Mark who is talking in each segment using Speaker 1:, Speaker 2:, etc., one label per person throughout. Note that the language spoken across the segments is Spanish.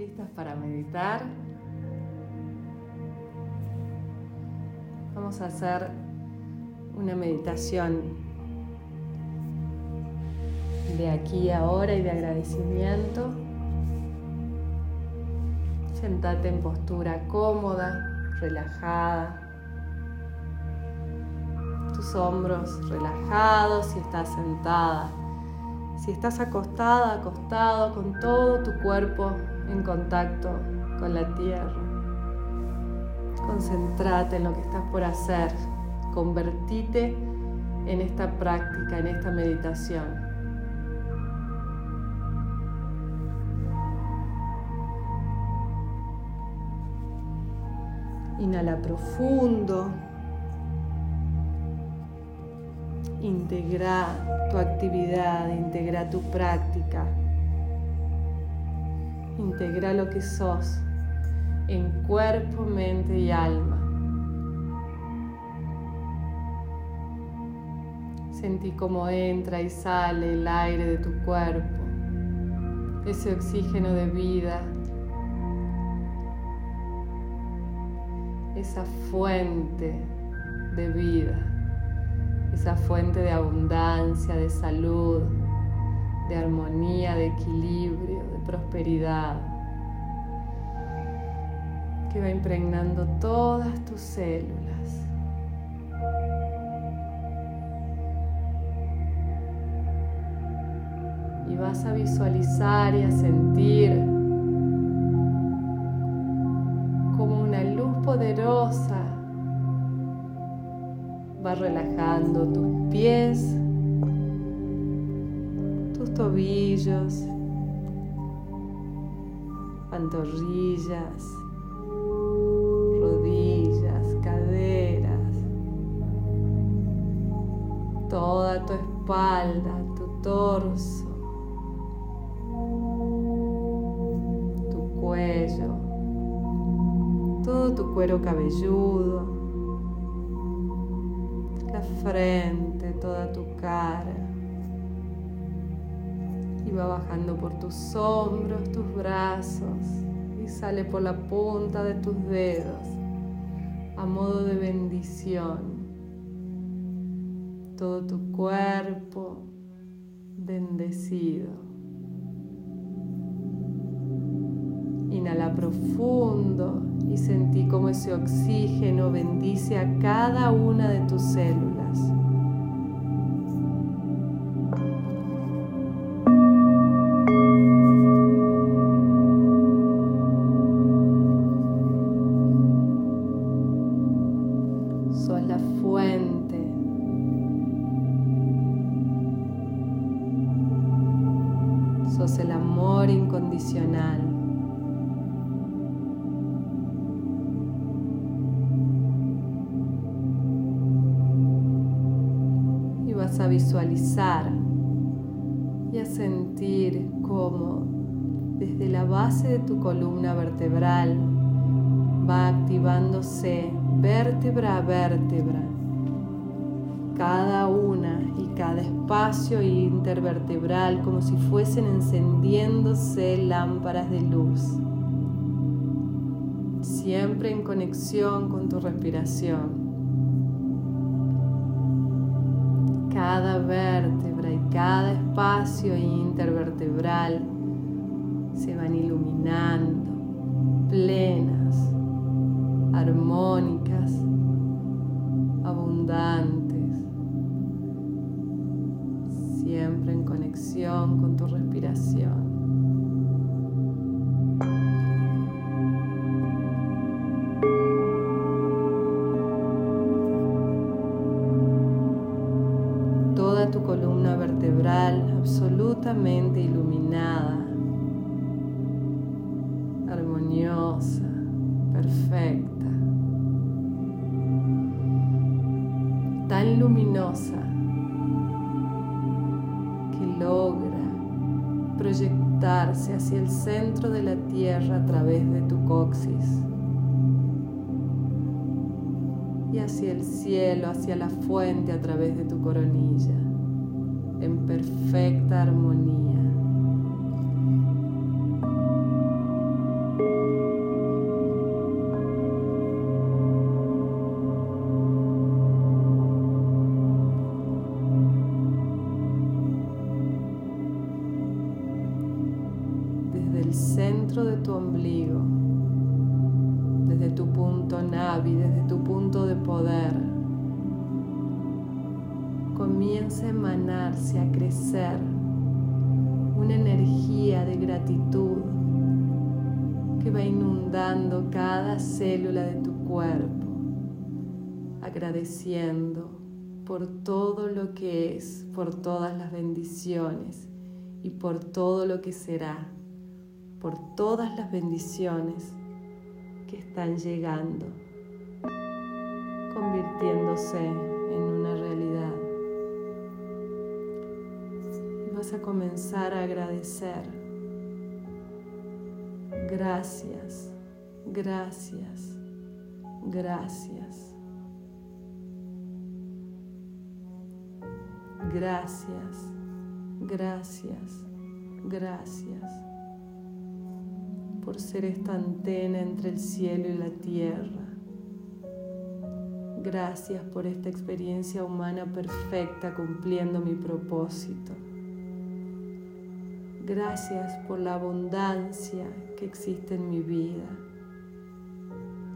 Speaker 1: ¿Listas para meditar? Vamos a hacer una meditación de aquí ahora y de agradecimiento. Sentate en postura cómoda, relajada. Tus hombros relajados si estás sentada. Si estás acostada, acostado, con todo tu cuerpo en contacto con la tierra. Concentrate en lo que estás por hacer. Convertite en esta práctica, en esta meditación. Inhala profundo. Integra tu actividad, integra tu práctica. Integra lo que sos en cuerpo, mente y alma. Sentí cómo entra y sale el aire de tu cuerpo, ese oxígeno de vida, esa fuente de vida, esa fuente de abundancia, de salud, de armonía, de equilibrio, de prosperidad, que va impregnando todas tus células. Y vas a visualizar y a sentir como una luz poderosa va relajando tus pies, tobillos, pantorrillas, rodillas, caderas, toda tu espalda, tu torso, tu cuello, todo tu cuero cabelludo, la frente, toda tu cara y va bajando por tus hombros, tus brazos y sale por la punta de tus dedos a modo de bendición. Todo tu cuerpo bendecido. Inhala profundo y sentí como ese oxígeno bendice a cada una de tus células. Sos la fuente. Sos el amor incondicional. Y vas a visualizar y a sentir cómo desde la base de tu columna vertebral va activándose vértebra a vértebra, cada una y cada espacio intervertebral como si fuesen encendiéndose lámparas de luz, siempre en conexión con tu respiración. Cada vértebra y cada espacio intervertebral se van iluminando, absolutamente iluminada, armoniosa, perfecta, tan luminosa que logra proyectarse hacia el centro de la tierra a través de tu coxis y hacia el cielo, hacia la fuente a través de tu coronilla, en perfecta armonía. Desde el centro de tu ombligo, desde tu punto navi, desde tu punto de poder comienza a emanarse, a crecer una energía de gratitud que va inundando cada célula de tu cuerpo, agradeciendo por todo lo que es, por todas las bendiciones y por todo lo que será, por todas las bendiciones que están llegando, convirtiéndose a comenzar a agradecer. Gracias, gracias, gracias. Gracias, gracias, gracias por ser esta antena entre el cielo y la tierra. Gracias por esta experiencia humana perfecta cumpliendo mi propósito. Gracias por la abundancia que existe en mi vida,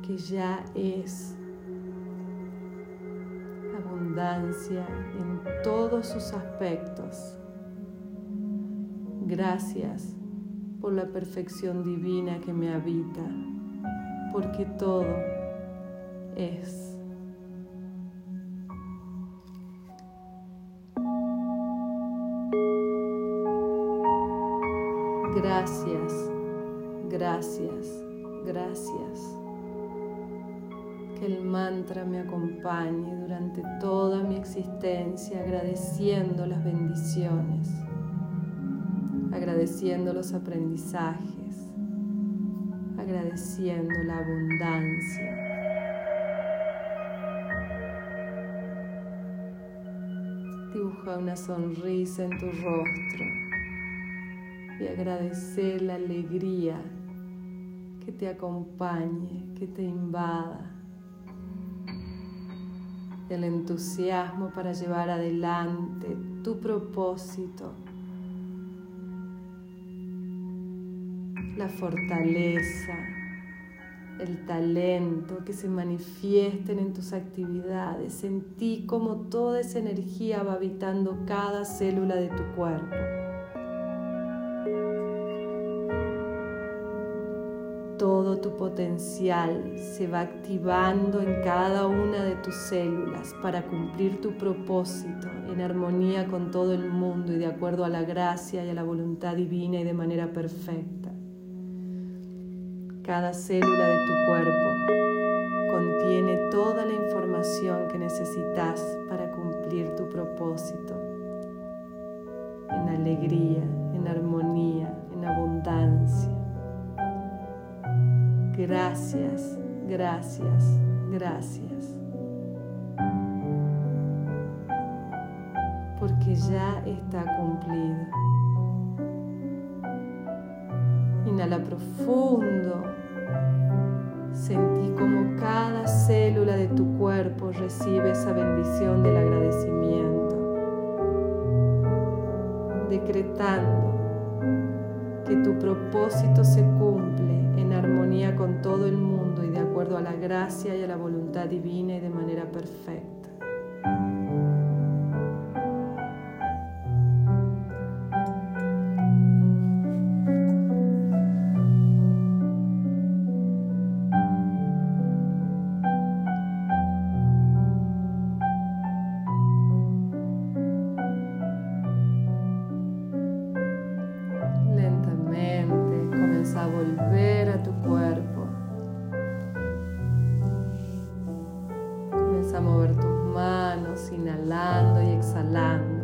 Speaker 1: que ya es en todos sus aspectos. Gracias por la perfección divina que me habita, porque todo es. Gracias, gracias, gracias el mantra me acompañe durante toda mi existencia agradeciendo las bendiciones, agradeciendo los aprendizajes, agradeciendo la abundancia. Dibuja una sonrisa en tu rostro y agradecer la alegría que te acompañe, que te invada el entusiasmo para llevar adelante tu propósito, la fortaleza, el talento que se manifiesten en tus actividades. Sentí como toda esa energía va habitando cada célula de tu cuerpo. Potencial se va activando en cada una de tus células para cumplir tu propósito en armonía con todo el mundo y de acuerdo a la gracia y a la voluntad divina y de manera perfecta. Cada célula de tu cuerpo contiene toda la información que necesitas para cumplir tu propósito en alegría, Gracias, gracias, gracias. Porque ya está cumplido. Inhala profundo. Sentí como cada célula de tu cuerpo recibe esa bendición del agradecimiento. Decretando que tu propósito se cumple en armonía con todo el mundo y de acuerdo a la gracia y a la voluntad divina y de manera perfecta. tus manos, inhalando y exhalando.